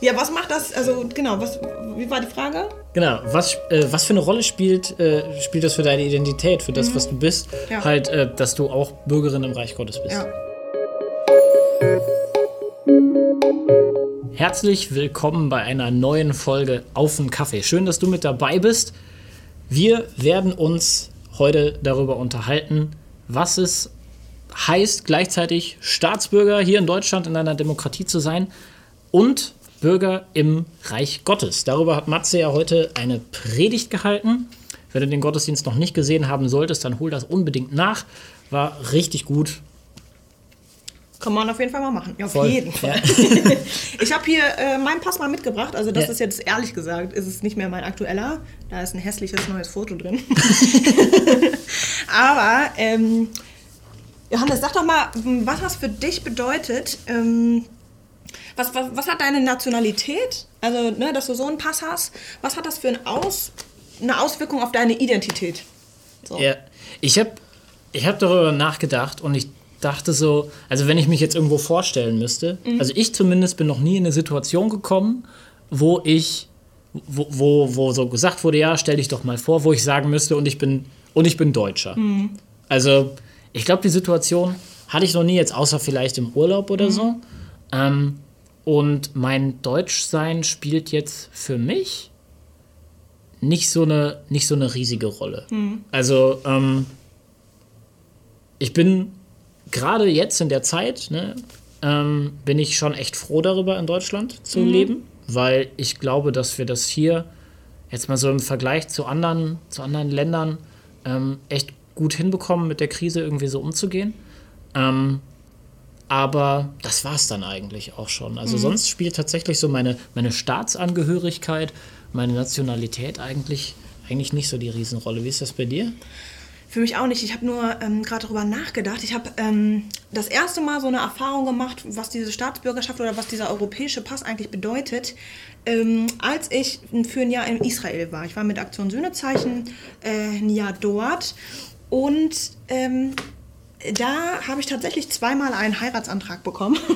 Ja, was macht das, also genau, was, wie war die Frage? Genau, was, äh, was für eine Rolle spielt, äh, spielt das für deine Identität, für das, was du bist? Ja. Halt, äh, dass du auch Bürgerin im Reich Gottes bist. Ja. Herzlich willkommen bei einer neuen Folge Auf den Kaffee. Schön, dass du mit dabei bist. Wir werden uns heute darüber unterhalten, was es heißt, gleichzeitig Staatsbürger hier in Deutschland in einer Demokratie zu sein und Bürger im Reich Gottes. Darüber hat Matze ja heute eine Predigt gehalten. Wenn du den Gottesdienst noch nicht gesehen haben solltest, dann hol das unbedingt nach. War richtig gut. Kann man auf jeden Fall mal machen. Ja, auf Voll. jeden Fall. ich habe hier äh, meinen Pass mal mitgebracht. Also das Ja. ist jetzt ehrlich gesagt, ist es nicht mehr mein aktueller. Da ist ein hässliches neues Foto drin. Aber ähm, Johannes, sag doch mal, was das für dich bedeutet. Ähm, was, was, was hat deine Nationalität? Also, ne, dass du so einen Pass hast. Was hat das für ein Aus, eine Auswirkung auf deine Identität? So. Ja, ich habe ich hab darüber nachgedacht und ich dachte so, also wenn ich mich jetzt irgendwo vorstellen müsste, also ich zumindest bin noch nie in eine Situation gekommen, wo ich, wo, wo, wo so gesagt wurde, ja, stell dich doch mal vor, wo ich sagen müsste und ich bin, und ich bin Deutscher. Also ich glaube, die Situation hatte ich noch nie jetzt, außer vielleicht im Urlaub oder so. Ähm, und mein Deutschsein spielt jetzt für mich nicht so eine, nicht so eine riesige Rolle. Also, ähm, ich bin gerade jetzt in der Zeit, ne, ähm, bin ich schon echt froh darüber, in Deutschland zu leben, weil ich glaube, dass wir das hier jetzt mal so im Vergleich zu anderen, zu anderen Ländern ähm, echt gut hinbekommen, mit der Krise irgendwie so umzugehen. Ähm, aber das war es dann eigentlich auch schon. Also sonst spielt tatsächlich so meine, meine Staatsangehörigkeit, meine Nationalität eigentlich, eigentlich nicht so die Riesenrolle. Wie ist das bei dir? Für mich auch nicht. Ich habe nur ähm, gerade darüber nachgedacht. Ich habe ähm, das erste Mal so eine Erfahrung gemacht, was diese Staatsbürgerschaft oder was dieser europäische Pass eigentlich bedeutet, ähm, als ich für ein Jahr in Israel war. Ich war mit Aktion Sühnezeichen äh, ein Jahr dort und ähm, da habe ich tatsächlich zweimal einen Heiratsantrag bekommen.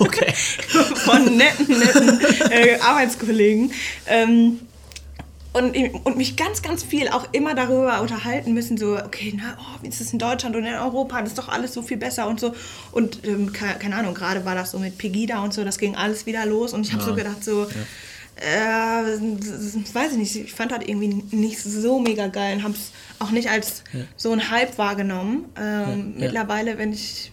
Okay. von netten, netten äh, Arbeitskollegen. Ähm, und, und mich ganz, ganz viel auch immer darüber unterhalten müssen, so, okay, na, oh, wie ist es in Deutschland und in Europa, das ist doch alles so viel besser und so. Und ähm, keine, keine Ahnung, gerade war das so mit Pegida und so, das ging alles wieder los und ich habe so gedacht, so, äh, weiß ich nicht, ich fand das irgendwie nicht so mega geil und habe es auch nicht als so ein Hype wahrgenommen. Ähm, Ja. Mittlerweile, wenn ich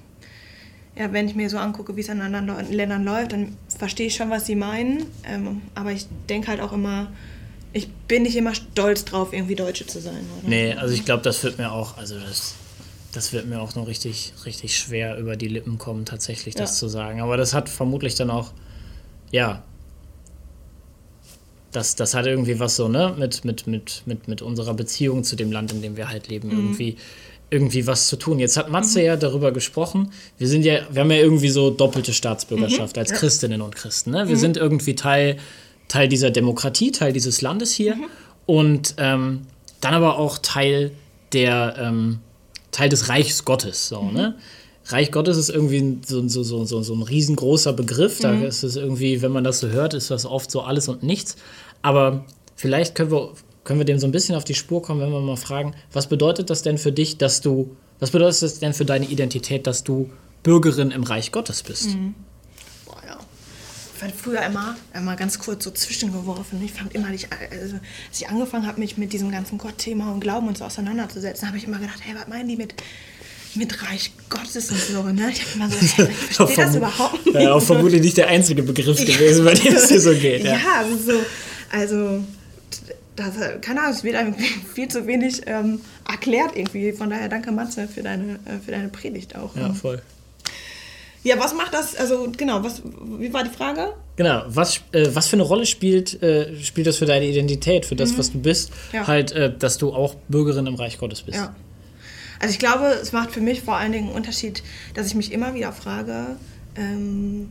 ja, wenn ich mir so angucke, wie es in anderen Ländern läuft, dann verstehe ich schon, was sie meinen. Ähm, aber ich denke halt auch immer, ich bin nicht immer stolz drauf, irgendwie Deutsche zu sein. Oder? Nee, also ich glaube, das wird mir auch, also das, das wird mir auch noch richtig, richtig schwer über die Lippen kommen, tatsächlich das Ja. zu sagen. Aber das hat vermutlich dann auch, ja, das, das hat irgendwie was so, ne, mit, mit, mit, mit, mit unserer Beziehung zu dem Land, in dem wir halt leben, irgendwie, irgendwie was zu tun. Jetzt hat Matze ja darüber gesprochen, wir sind ja, wir haben ja irgendwie so doppelte Staatsbürgerschaft als Christinnen und Christen, ne? Wir sind irgendwie Teil, Teil dieser Demokratie, Teil dieses Landes hier. Und ähm, dann aber auch Teil der, ähm, Teil des Reichs Gottes, so, ne? Reich Gottes ist irgendwie so, so, so, so, so ein riesengroßer Begriff. Da ist es irgendwie, wenn man das so hört, ist das oft so alles und nichts. Aber vielleicht können wir, können wir dem so ein bisschen auf die Spur kommen, wenn wir mal fragen, was bedeutet das denn für dich, dass du, was bedeutet das denn für deine Identität, dass du Bürgerin im Reich Gottes bist? Boah, ja. Ich fand früher immer, immer ganz kurz so zwischengeworfen. Ich fand immer nicht, also, als ich angefangen habe, mich mit diesem ganzen Gottthema und Glauben und so auseinanderzusetzen, habe ich immer gedacht, hey, was meinen die mit, mit Reich Gottes und so, ne? Ich habe immer so, hey, ich verstehe das überhaupt nicht. Ja, auch vermutlich nicht der einzige Begriff gewesen, bei dem es dir so geht. Ja, Ja. also so, also das, keine Ahnung, es wird einem viel zu wenig ähm, erklärt irgendwie. Von daher danke Matze für deine, äh, für deine Predigt auch. ja, voll. Ja, was macht das, also genau, was, wie war die Frage? Genau, was, äh, was für eine Rolle spielt, äh, spielt das für deine Identität, für das, was du bist, Mhm. Ja. halt, äh, dass du auch Bürgerin im Reich Gottes bist? Ja. Also ich glaube, es macht für mich vor allen Dingen einen Unterschied, dass ich mich immer wieder frage, ähm,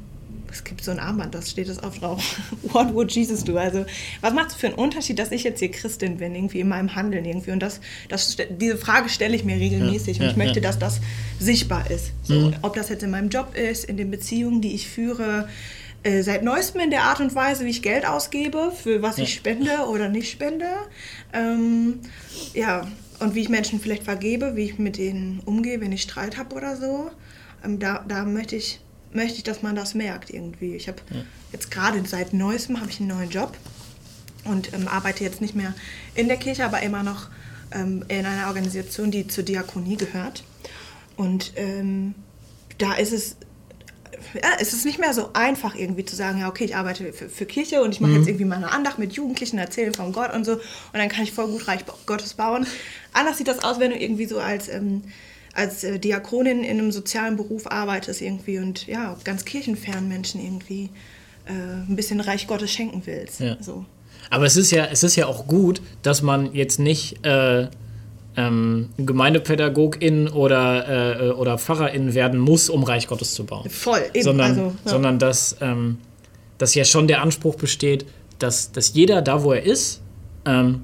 es gibt so ein Armband, das steht das oft drauf. What would Jesus do? Also, was macht es für einen Unterschied, dass ich jetzt hier Christin bin, irgendwie in meinem Handeln irgendwie? Und das, das, diese Frage stelle ich mir regelmäßig Ja, und ich ja, möchte, ja. dass das sichtbar ist. So, Ob das jetzt in meinem Job ist, in den Beziehungen, die ich führe, äh, seit neuestem in der Art und Weise, wie ich Geld ausgebe, für was ich spende oder nicht spende. Ähm, ja, und wie ich Menschen vielleicht vergebe, wie ich mit denen umgehe, wenn ich Streit habe oder so. Ähm, da da möchte, ich, möchte ich, dass man das merkt irgendwie. Ich habe jetzt gerade seit neuestem habe ich einen neuen Job und ähm, arbeite jetzt nicht mehr in der Kirche, aber immer noch ähm, in einer Organisation, die zur Diakonie gehört. Und ähm, da ist es, ja, es ist nicht mehr so einfach irgendwie zu sagen, ja okay, ich arbeite für, für Kirche und ich mache jetzt irgendwie mal eine Andacht mit Jugendlichen, erzähle von Gott und so und dann kann ich voll gut Reich Gottes bauen. Anders sieht das aus, wenn du irgendwie so als ähm, als äh, Diakonin in einem sozialen Beruf arbeitest irgendwie und ja, ganz kirchenfernen Menschen irgendwie äh, ein bisschen Reich Gottes schenken willst. Ja. So. Aber es ist ja, es ist ja auch gut, dass man jetzt nicht äh, ähm, Gemeindepädagogin oder, äh, oder Pfarrerin werden muss, um Reich Gottes zu bauen. Voll, eben. sondern, also, ja. sondern dass, ähm, dass ja schon der Anspruch besteht, dass, dass jeder da, wo er ist, ähm,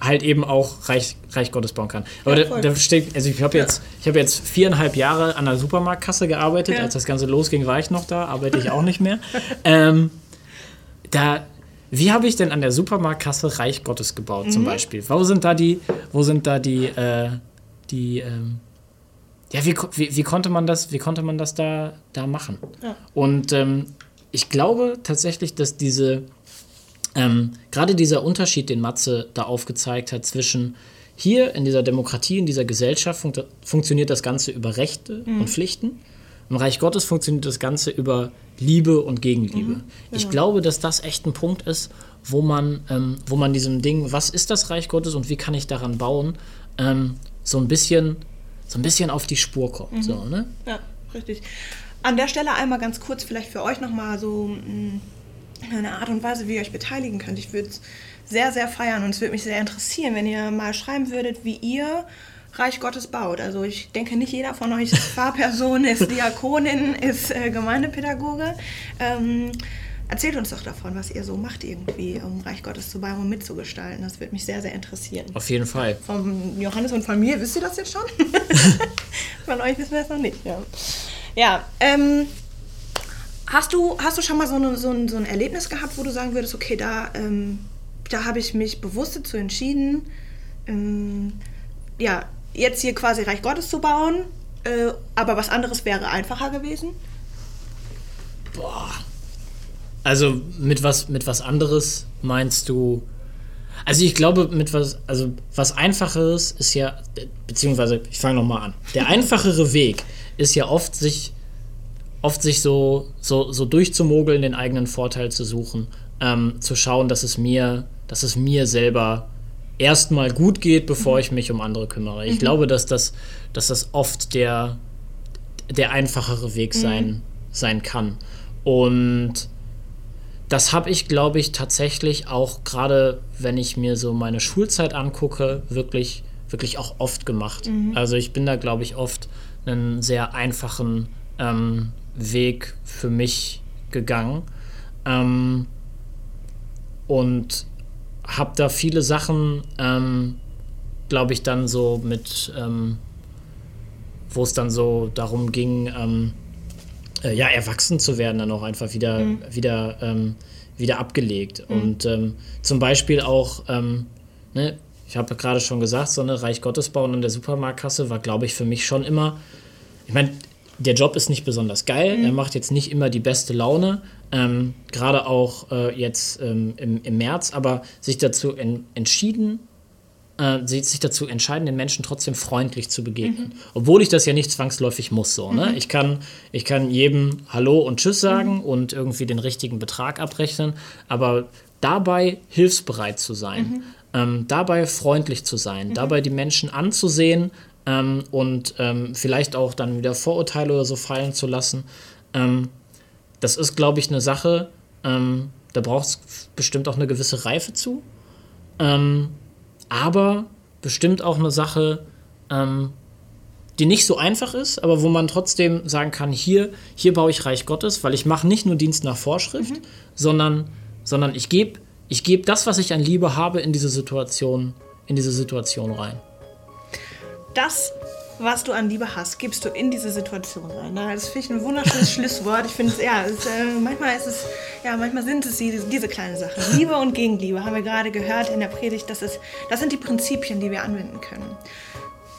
halt eben auch Reich, Reich Gottes bauen kann. Aber Ja, da, da steht, also ich habe jetzt, ich habe jetzt viereinhalb Jahre an der Supermarktkasse gearbeitet. Ja. Als das Ganze losging, war ich noch da, arbeite ich auch nicht mehr. ähm, da, wie habe ich denn an der Supermarktkasse Reich Gottes gebaut, Mhm. zum Beispiel? Wo sind da die, wo sind da die, äh, die, ähm, ja, wie, wie, wie konnte man das, wie konnte man das da, da machen? Ja. Und ähm, ich glaube tatsächlich, dass diese, ähm, gerade dieser Unterschied, den Matze da aufgezeigt hat, zwischen hier in dieser Demokratie, in dieser Gesellschaft funkt, funktioniert das Ganze über Rechte und Pflichten. Im Reich Gottes funktioniert das Ganze über Liebe und Gegenliebe. Ich glaube, dass das echt ein Punkt ist, wo man, ähm, wo man diesem Ding, was ist das Reich Gottes und wie kann ich daran bauen, ähm, so ein bisschen, so ein bisschen auf die Spur kommt. So, ne? Ja, richtig. An der Stelle einmal ganz kurz vielleicht für euch nochmal so mh, eine Art und Weise, wie ihr euch beteiligen könnt. Ich würde es sehr, sehr feiern und es würde mich sehr interessieren, wenn ihr mal schreiben würdet, wie ihr Reich Gottes baut. Also ich denke, nicht jeder von euch ist Pfarrperson, ist Diakonin, ist äh, Gemeindepädagoge. Ähm, erzählt uns doch davon, was ihr so macht irgendwie, um Reich Gottes zu bauen und mitzugestalten. Das würde mich sehr, sehr interessieren. Auf jeden Fall. Von Johannes und von mir, wisst ihr das jetzt schon? von euch wissen wir das noch nicht. Ja, ja ähm, hast, du, hast du schon mal so, eine, so, ein, so ein Erlebnis gehabt, wo du sagen würdest, okay, da, ähm, da habe ich mich bewusst dazu entschieden, ähm, ja, jetzt hier quasi Reich Gottes zu bauen, äh, aber was anderes wäre einfacher gewesen? Boah. Also mit was, mit was anderes meinst du? Also ich glaube, mit was, also was Einfacheres ist ja, beziehungsweise ich fange nochmal an. Der einfachere Weg ist ja oft sich, oft sich so, so, so durchzumogeln, den eigenen Vorteil zu suchen, ähm, zu schauen, dass es mir, dass es mir selber erstmal gut geht, bevor ich mich um andere kümmere. Ich glaube, dass das, dass das oft der, der einfachere Weg sein, sein kann. Und das habe ich, glaube ich, tatsächlich auch gerade, wenn ich mir so meine Schulzeit angucke, wirklich, wirklich auch oft gemacht. Also ich bin da, glaube ich, oft einen sehr einfachen ähm, Weg für mich gegangen. Ähm, und habe da viele Sachen, ähm, glaube ich, dann so mit, ähm, wo es dann so darum ging, ähm, äh, ja, erwachsen zu werden, dann auch einfach wieder, wieder, ähm, wieder abgelegt. Und ähm, zum Beispiel auch, ähm, ne, ich habe gerade schon gesagt, so eine Reich Gottes bauen in der Supermarktkasse war, glaube ich, für mich schon immer, ich meine, der Job ist nicht besonders geil, er macht jetzt nicht immer die beste Laune, ähm, gerade auch äh, jetzt ähm, im, im März, aber sich dazu en entschieden, äh, sich dazu entscheiden, den Menschen trotzdem freundlich zu begegnen. Obwohl ich das ja nicht zwangsläufig muss. So, ne? ich, kann, ich kann jedem Hallo und Tschüss sagen und irgendwie den richtigen Betrag abrechnen, aber dabei hilfsbereit zu sein, ähm, dabei freundlich zu sein, dabei die Menschen anzusehen ähm, und ähm, vielleicht auch dann wieder Vorurteile oder so fallen zu lassen. Ähm, das ist, glaube ich, eine Sache, ähm, da braucht es bestimmt auch eine gewisse Reife zu. Ähm, aber bestimmt auch eine Sache, die nicht so einfach ist, aber wo man trotzdem sagen kann, hier, hier baue ich Reich Gottes, weil ich mache nicht nur Dienst nach Vorschrift, sondern, sondern ich gebe ich geb das, was ich an Liebe habe, in diese Situation, in diese Situation rein. Das was du an Liebe hast, gibst du in diese Situation rein. Das finde ich ein wunderschönes Schlusswort. Ich finde es, ja, es, äh, manchmal ist es, ja, manchmal sind es diese, diese kleinen Sachen. Liebe und Gegenliebe haben wir gerade gehört in der Predigt. Das, ist, das sind die Prinzipien, die wir anwenden können.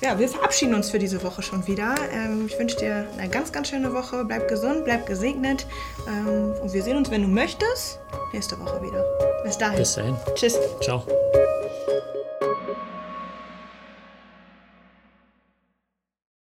Ja, wir verabschieden uns für diese Woche schon wieder. Ähm, ich wünsche dir eine ganz, ganz schöne Woche. Bleib gesund, bleib gesegnet. Ähm, und wir sehen uns, wenn du möchtest, nächste Woche wieder. Bis dahin. Bis dahin. Tschüss. Ciao.